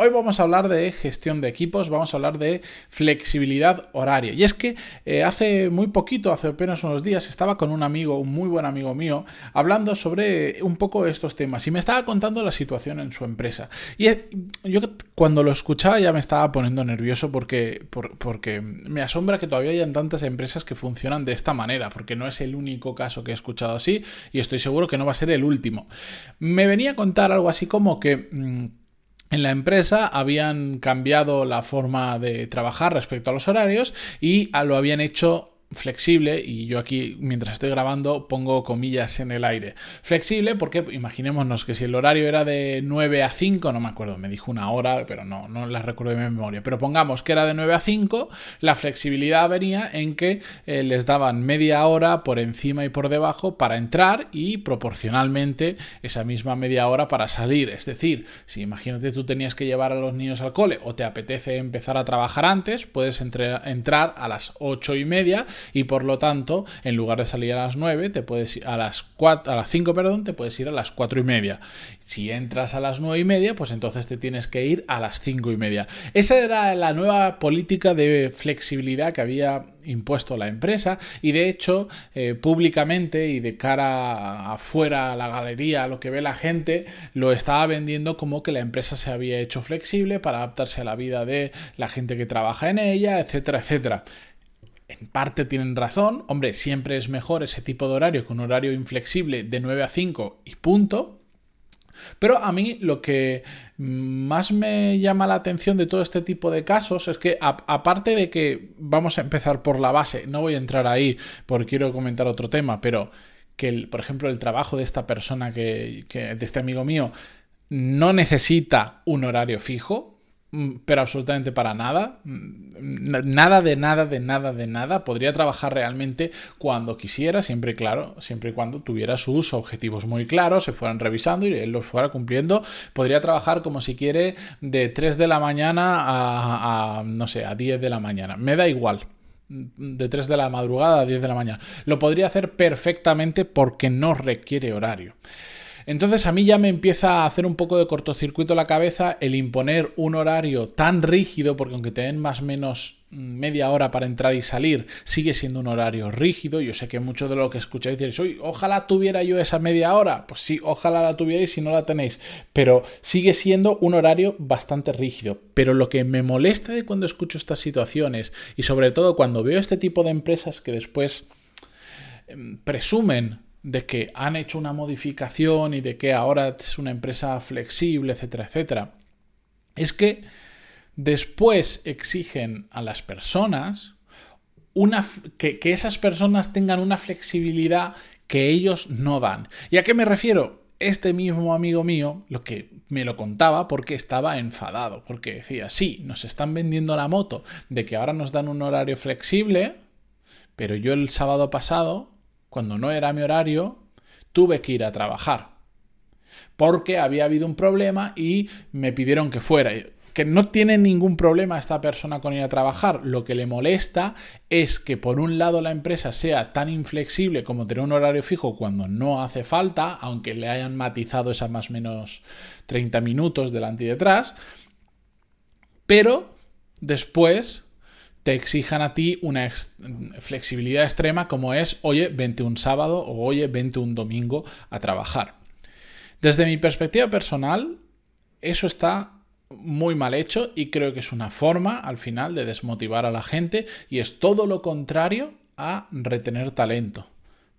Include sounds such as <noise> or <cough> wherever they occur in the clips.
Hoy vamos a hablar de gestión de equipos, vamos a hablar de flexibilidad horaria. Y es que eh, hace muy poquito, hace apenas unos días, estaba con un amigo, un muy buen amigo mío, hablando sobre un poco estos temas y me estaba contando la situación en su empresa. Y yo cuando lo escuchaba ya me estaba poniendo nervioso porque, porque me asombra que todavía hayan tantas empresas que funcionan de esta manera, porque no es el único caso que he escuchado así y estoy seguro que no va a ser el último. Me venía a contar algo así como que... Mm, en la empresa habían cambiado la forma de trabajar respecto a los horarios y lo habían hecho flexible, y yo aquí mientras estoy grabando pongo comillas en el aire. Flexible porque imaginémonos que si el horario era de 9 a 5, no me acuerdo, me dijo una hora, pero no, no la recuerdo de memoria, pero pongamos que era de 9 a 5, la flexibilidad venía en que eh, les daban media hora por encima y por debajo para entrar y proporcionalmente esa misma media hora para salir. Es decir, si imagínate tú tenías que llevar a los niños al cole o te apetece empezar a trabajar antes, puedes entrar a las 8 y media y por lo tanto, en lugar de salir a las 9, te puedes ir a las 4, a las 5, perdón, te puedes ir a las 4 y media. Si entras a las 9 y media, pues entonces te tienes que ir a las 5 y media. Esa era la nueva política de flexibilidad que había impuesto la empresa y de hecho eh, públicamente y de cara afuera a la galería, a lo que ve la gente, lo estaba vendiendo como que la empresa se había hecho flexible para adaptarse a la vida de la gente que trabaja en ella, etcétera, etcétera en parte tienen razón. Hombre, siempre es mejor ese tipo de horario que un horario inflexible de 9 a 5 y punto. Pero a mí lo que más me llama la atención de todo este tipo de casos es que aparte de que vamos a empezar por la base, no voy a entrar ahí porque quiero comentar otro tema, pero que por ejemplo el trabajo de esta persona que, que de este amigo mío no necesita un horario fijo, pero absolutamente para nada. Mm, nada de nada, de nada, de nada. Podría trabajar realmente cuando quisiera, siempre claro, siempre y cuando tuviera sus objetivos muy claros, se fueran revisando y él los fuera cumpliendo. Podría trabajar como si quiere de 3 de la mañana a, a no sé, a 10 de la mañana. Me da igual de 3 de la madrugada a 10 de la mañana. Lo podría hacer perfectamente porque no requiere horario. Entonces a mí ya me empieza a hacer un poco de cortocircuito la cabeza el imponer un horario tan rígido, porque aunque te den más o menos media hora para entrar y salir, sigue siendo un horario rígido. Yo sé que mucho de lo que escucháis diréis, oye, ojalá tuviera yo esa media hora. Pues sí, ojalá la tuvierais si no la tenéis. Pero sigue siendo un horario bastante rígido. Pero lo que me molesta de cuando escucho estas situaciones y sobre todo cuando veo este tipo de empresas que después em, presumen de que han hecho una modificación y de que ahora es una empresa flexible, etcétera, etcétera, es que después exigen a las personas una, que, que esas personas tengan una flexibilidad que ellos no dan. ¿Y a qué me refiero? Este mismo amigo mío, lo que me lo contaba porque estaba enfadado, porque decía, sí, nos están vendiendo la moto de que ahora nos dan un horario flexible, pero yo el sábado pasado cuando no era mi horario, tuve que ir a trabajar. Porque había habido un problema y me pidieron que fuera. Que no tiene ningún problema esta persona con ir a trabajar. Lo que le molesta es que por un lado la empresa sea tan inflexible como tener un horario fijo cuando no hace falta, aunque le hayan matizado esas más o menos 30 minutos delante y detrás. Pero después te exijan a ti una flexibilidad extrema como es, oye, vente un sábado o oye, vente un domingo a trabajar. Desde mi perspectiva personal, eso está muy mal hecho y creo que es una forma al final de desmotivar a la gente y es todo lo contrario a retener talento.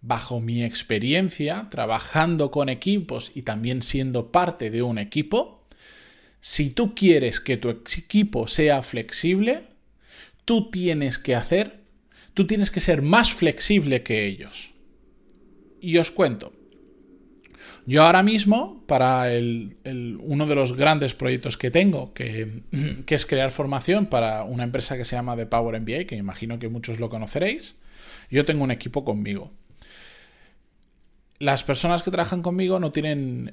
Bajo mi experiencia, trabajando con equipos y también siendo parte de un equipo, si tú quieres que tu equipo sea flexible, tú tienes que hacer, tú tienes que ser más flexible que ellos. Y os cuento. Yo ahora mismo, para el, uno de los grandes proyectos que tengo, <clears throat> que, es crear formación para una empresa que se llama The Power MBA, que imagino que muchos lo conoceréis, yo tengo un equipo conmigo. Las personas que trabajan conmigo no tienen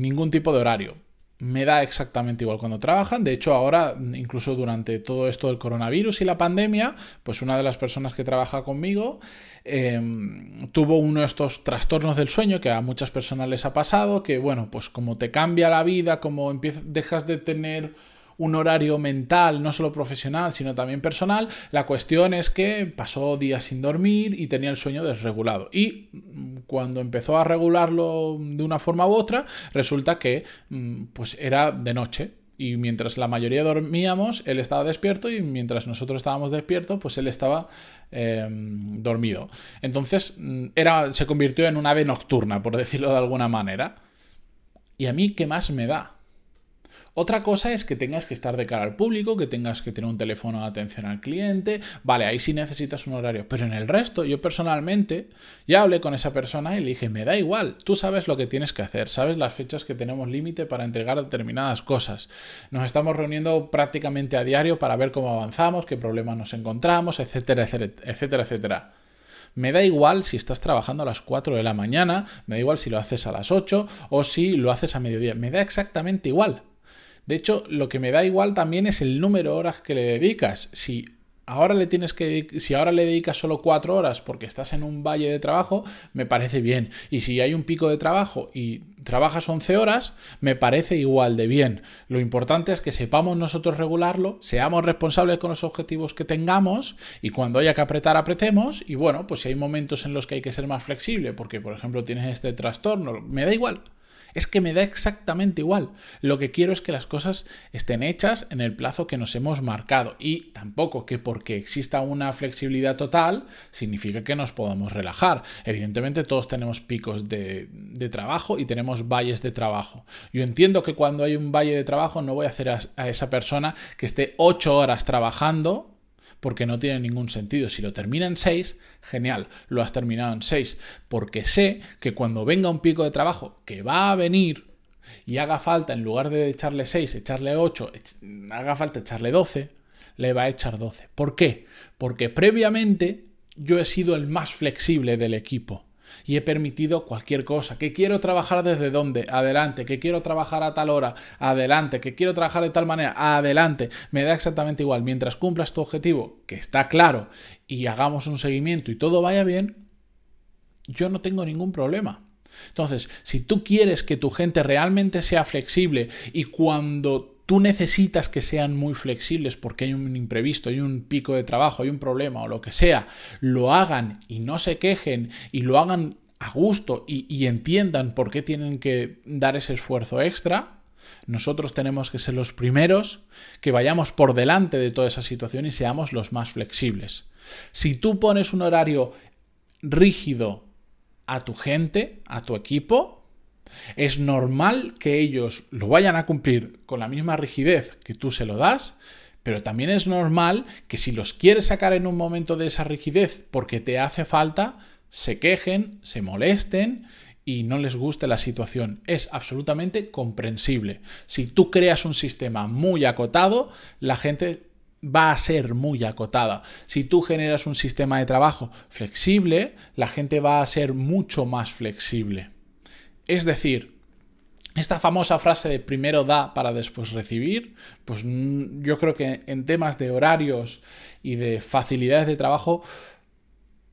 ningún tipo de horario me da exactamente igual cuando trabajan. De hecho, ahora, incluso durante todo esto del coronavirus y la pandemia, pues una de las personas que trabaja conmigo em, tuvo uno de estos trastornos del sueño que a muchas personas les ha pasado, que bueno, pues como te cambia la vida, como empiezas, dejas de tener un horario mental, no solo profesional, sino también personal. La cuestión es que pasó días sin dormir y tenía el sueño desregulado. Y cuando empezó a regularlo de una forma u otra, resulta que mm, pues era de noche. Y mientras la mayoría dormíamos, él estaba despierto y mientras nosotros estábamos despiertos, pues él estaba em, dormido. Entonces mm, era, se convirtió en un ave nocturna, por decirlo de alguna manera. ¿Y a mí qué más me da? Otra cosa es que tengas que estar de cara al público, que tengas que tener un teléfono de atención al cliente. Vale, ahí sí necesitas un horario. Pero en el resto, yo personalmente ya hablé con esa persona y le dije, me da igual, tú sabes lo que tienes que hacer, sabes las fechas que tenemos límite para entregar determinadas cosas. Nos estamos reuniendo prácticamente a diario para ver cómo avanzamos, qué problemas nos encontramos, etcétera, etcétera, etcétera. Me da igual si estás trabajando a las 4 de la mañana, me da igual si lo haces a las 8 o si lo haces a mediodía, me da exactamente igual. De hecho, lo que me da igual también es el número de horas que le dedicas. Si ahora le tienes que si ahora le dedicas solo cuatro horas porque estás en un valle de trabajo, me parece bien. Y si hay un pico de trabajo y trabajas 11 horas, me parece igual de bien. Lo importante es que sepamos nosotros regularlo, seamos responsables con los objetivos que tengamos y cuando haya que apretar, apretemos. Y bueno, pues si hay momentos en los que hay que ser más flexible, porque por ejemplo tienes este trastorno, me da igual. Es que me da exactamente igual. Lo que quiero es que las cosas estén hechas en el plazo que nos hemos marcado. Y tampoco que porque exista una flexibilidad total significa que nos podamos relajar. Evidentemente todos tenemos picos de, trabajo y tenemos valles de trabajo. Yo entiendo que cuando hay un valle de trabajo no voy a hacer a, a esa persona que esté ocho horas trabajando porque no tiene ningún sentido. Si lo termina en 6, genial, lo has terminado en 6, porque sé que cuando venga un pico de trabajo que va a venir y haga falta, en lugar de echarle 6, echarle 8, haga falta echarle 12, le va a echar 12. ¿Por qué? Porque previamente yo he sido el más flexible del equipo y he permitido cualquier cosa. Que quiero trabajar desde dónde? Adelante. Que quiero trabajar a tal hora? Adelante. Que quiero trabajar de tal manera? Adelante. Me da exactamente igual. Mientras cumplas tu objetivo, que está claro, y hagamos un seguimiento y todo vaya bien, yo no tengo ningún problema. Entonces, si tú quieres que tu gente realmente sea flexible y cuando tú necesitas que sean muy flexibles porque hay un imprevisto, hay un pico de trabajo, hay un problema o lo que sea, lo hagan y no se quejen y lo hagan a gusto y, entiendan por qué tienen que dar ese esfuerzo extra, nosotros tenemos que ser los primeros que vayamos por delante de toda esa situación y seamos los más flexibles. Si tú pones un horario rígido a tu gente, a tu equipo, es normal que ellos lo vayan a cumplir con la misma rigidez que tú se lo das, pero también es normal que si los quieres sacar en un momento de esa rigidez porque te hace falta, se quejen, se molesten y no les guste la situación. Es absolutamente comprensible. Si tú creas un sistema muy acotado, la gente va a ser muy acotada. Si tú generas un sistema de trabajo flexible, la gente va a ser mucho más flexible. Es decir, esta famosa frase de primero da para después recibir, pues yo creo que en temas de horarios y de facilidades de trabajo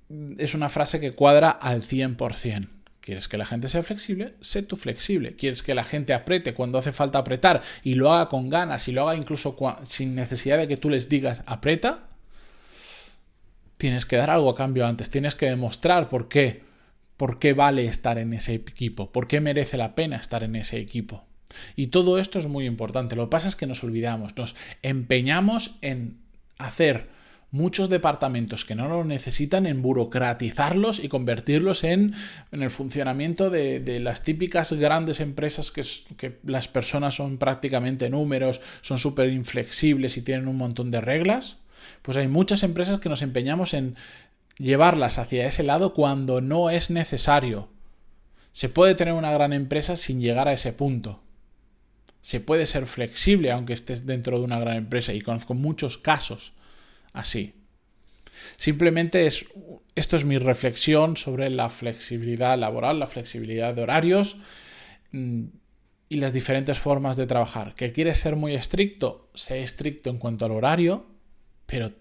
mm, es una frase que cuadra al 100%. ¿Quieres que la gente sea flexible? Sé tú flexible. ¿Quieres que la gente apriete cuando hace falta apretar y lo haga con ganas y lo haga incluso sin necesidad de que tú les digas aprieta? Tienes que dar algo a cambio antes, tienes que demostrar por qué por qué vale estar en ese equipo, por qué merece la pena estar en ese equipo. Y todo esto es muy importante. Lo que pasa es que nos olvidamos, nos empeñamos en hacer muchos departamentos que no lo necesitan, en burocratizarlos y convertirlos en, en el funcionamiento de, las típicas grandes empresas que, que las personas son prácticamente números, son súper inflexibles y tienen un montón de reglas. Pues hay muchas empresas que nos empeñamos en llevarlas hacia ese lado cuando no es necesario. Se puede tener una gran empresa sin llegar a ese punto. Se puede ser flexible aunque estés dentro de una gran empresa y conozco muchos casos así. Simplemente es, esto es mi reflexión sobre la flexibilidad laboral, la flexibilidad de horarios mm, y las diferentes formas de trabajar. ¿Que quieres ser muy estricto? Sé estricto en cuanto al horario, pero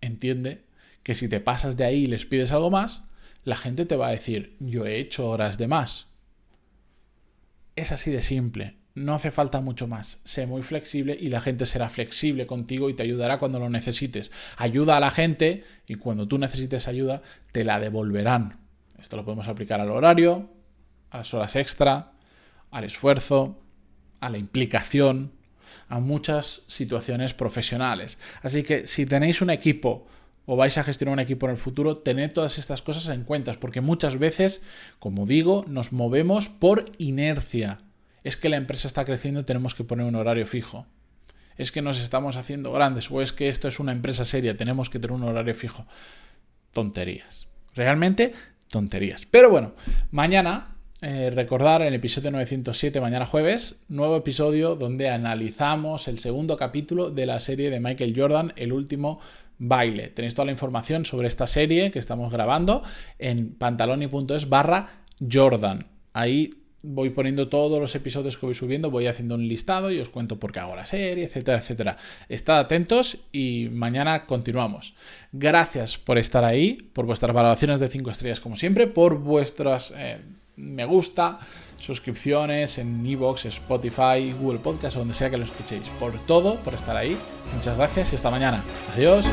entiende que si te pasas de ahí y les pides algo más, la gente te va a decir, yo he hecho horas de más. Es así de simple. No hace falta mucho más. Sé muy flexible y la gente será flexible contigo y te ayudará cuando lo necesites. Ayuda a la gente y cuando tú necesites ayuda te la devolverán. Esto lo podemos aplicar al horario, a las horas extra, al esfuerzo, a la implicación, a muchas situaciones profesionales. Así que si tenéis un equipo o vais a gestionar un equipo en el futuro, tened todas estas cosas en cuenta, porque muchas veces, como digo, nos movemos por inercia es que la empresa está creciendo y tenemos que poner un horario fijo. Es que nos estamos haciendo grandes o es que esto es una empresa seria, tenemos que tener un horario fijo. Tonterías. Realmente tonterías. Pero bueno, mañana, eh, recordar el episodio 907, mañana jueves, nuevo episodio donde analizamos el segundo capítulo de la serie de Michael Jordan, el último baile. Tenéis toda la información sobre esta serie que estamos grabando en pantaloni.es barra Jordan. Ahí voy poniendo todos los episodios que voy subiendo, voy haciendo un listado y os cuento por qué hago la serie, etcétera, etcétera. Estad atentos y mañana continuamos. Gracias por estar ahí, por vuestras valoraciones de 5 estrellas como siempre, por vuestras eh, me gusta, suscripciones en Evox, Spotify, Google Podcast o donde sea que lo escuchéis. Por todo, por estar ahí. Muchas gracias y hasta mañana. Adiós.